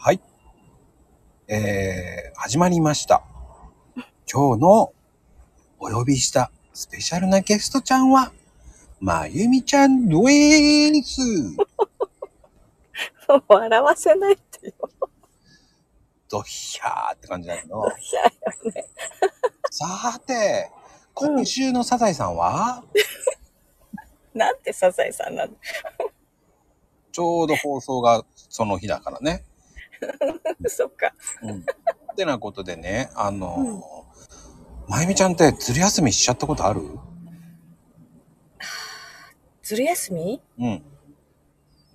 はい。えー、始まりました。今日のお呼びしたスペシャルなゲストちゃんは、まゆみちゃんでーす。笑わせないってよ。ドヒャーって感じだけど。いやいやね。さーて、今週のサザエさんは、なんてサザエさんなのちょうど放送がその日だからね。そっか。うん。ってなことでね、あの、まゆみちゃんってずる休みしちゃったことある？ずる休み？うん。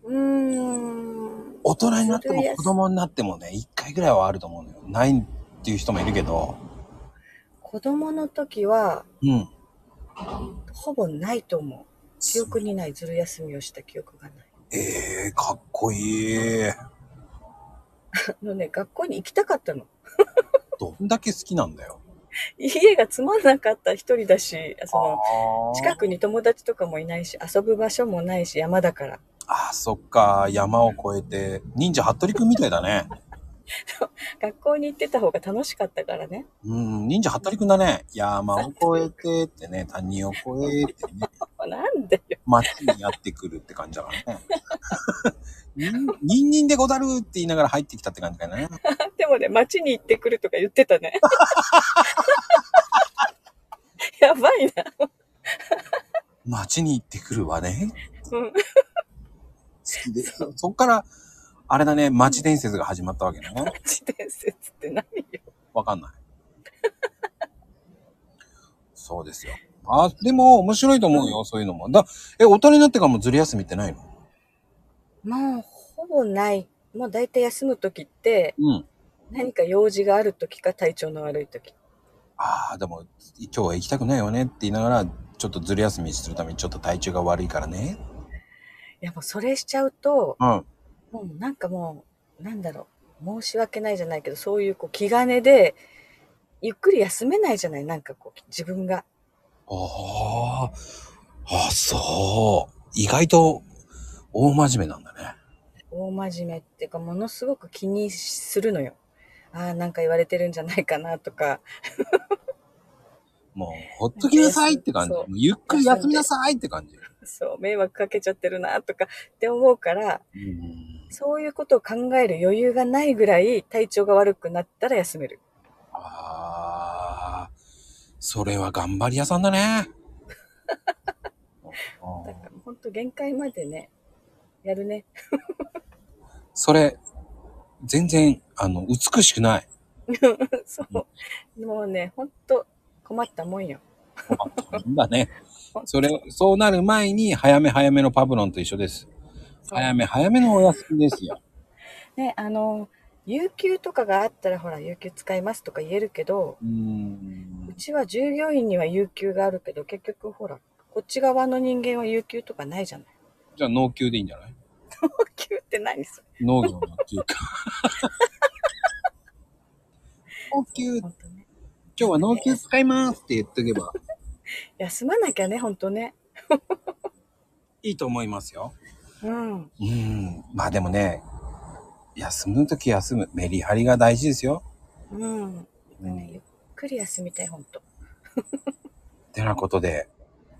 うーん。大人になっても子供になってもね、一回ぐらいはあると思うのよ。ないっていう人もいるけど、子供の時は、うん。ほぼないと思う。記憶にないずる休みをした記憶がない。ええー、かっこいい。あのね、学校に行きたかったの。どんだけ好きなんだよ。家がつまんなかった一人だし、その、あ近くに友達とかもいないし、遊ぶ場所もないし、山だから。あー、そっか。山を越えて、忍者服部くんみたいだね。学校に行ってた方が楽しかったからね。うん、忍者服部くんだね。山を越えてってね、谷を越えてね、なんでよ。街にやってくるって感じだからね。にんにんでござるって言いながら入ってきたって感じかな。でもね、街に行ってくるとか言ってたね。やばいな。街に行ってくるわね。うん。好きで。そっから、あれだね、街伝説が始まったわけね。街伝説って何よ。わかんない。そうですよ。あ、でも面白いと思うよ、そういうのも。だ、え、大人になってからもずる休みってないの？もう、ほぼない。もう大体休む時って、うん。何か用事がある時か体調の悪い時。ああ、でも、今日は行きたくないよねって言いながら、ちょっとずる休みするためにちょっと体調が悪いからね。いやもうそれしちゃうと、うん。もうなんかもう、なんだろう。申し訳ないじゃないけど、そういうこう気兼ねで、ゆっくり休めないじゃない？なんかこう、自分が。ああ、あ、そう。意外と大真面目なんだね。大真面目っていうか、ものすごく気にするのよ。ああ、なんか言われてるんじゃないかなとか。もう、ほっときなさいって感じ。ゆっくり休みなさいって感じ。そう、迷惑かけちゃってるなとかって思うから、うん。そういうことを考える余裕がないぐらい体調が悪くなったら休める。それは頑張り屋さんだね。だから本当限界までね、やるね。それ、全然、あの、美しくない。そう。もうね、本当困ったもんよ。なんだね。それ、そうなる前に、早め早めのパブロンと一緒です。早め早めのお休みですよ。ね、あの、有給とかがあったらほら、有給使いますとか言えるけど、うーんう。ちは従業員には有給があるけど、結局ほら、こっち側の人間は有給とかないじゃない。じゃあ、農休でいいんじゃない？有給って何それ？農業の休暇。農休、今。日は農休使いますって言っとけば 休まなきゃね、本当ね。いいと思いますよ。うん。うーん。まあでもね、休むとき休む。メリハリが大事ですよ。うん。うんくり休みたい、本当 てなことで、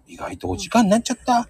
意外とお時間になっちゃった。